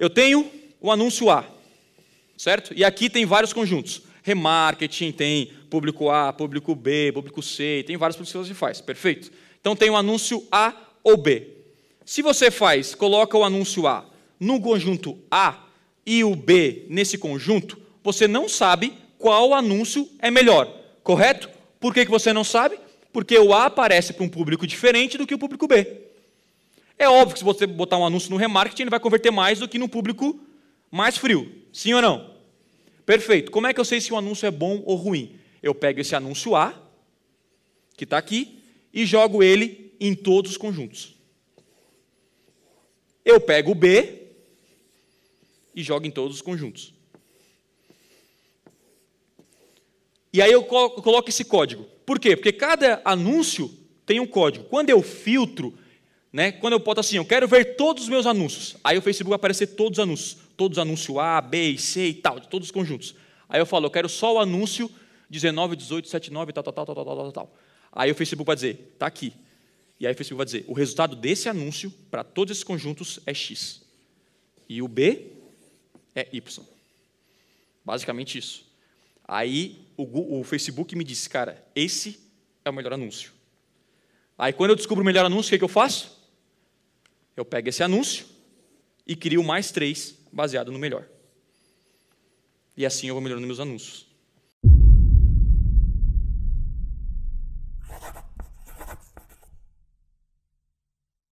Eu tenho o anúncio A, certo? E aqui tem vários conjuntos. Remarketing, tem público A, público B, público C, tem vários públicos que você faz, perfeito? Então tem o anúncio A ou B. Se você faz, coloca o anúncio A no conjunto A e o B nesse conjunto, você não sabe qual anúncio é melhor, correto? Por que, que você não sabe? Porque o A aparece para um público diferente do que o público B. É óbvio que se você botar um anúncio no remarketing, ele vai converter mais do que no público mais frio. Sim ou não? Perfeito. Como é que eu sei se o anúncio é bom ou ruim? Eu pego esse anúncio A, que está aqui, e jogo ele em todos os conjuntos. Eu pego o B e jogo em todos os conjuntos. E aí eu coloco esse código. Por quê? Porque cada anúncio tem um código. Quando eu filtro, né? Quando eu boto assim, eu quero ver todos os meus anúncios. Aí o Facebook vai aparecer todos os anúncios. Todos os anúncios A, B, C e tal, de todos os conjuntos. Aí eu falo, eu quero só o anúncio 19, 18, 79, tal, tal, tal, tal, tal, tal, tal. Aí o Facebook vai dizer, está aqui. E aí o Facebook vai dizer, o resultado desse anúncio para todos esses conjuntos é X. E o B é Y. Basicamente isso. Aí o, Facebook me disse, cara, esse é o melhor anúncio. Aí quando eu descubro o melhor anúncio, o que, que eu faço? Eu pego esse anúncio e crio mais três baseado no melhor. E assim eu vou melhorando meus anúncios.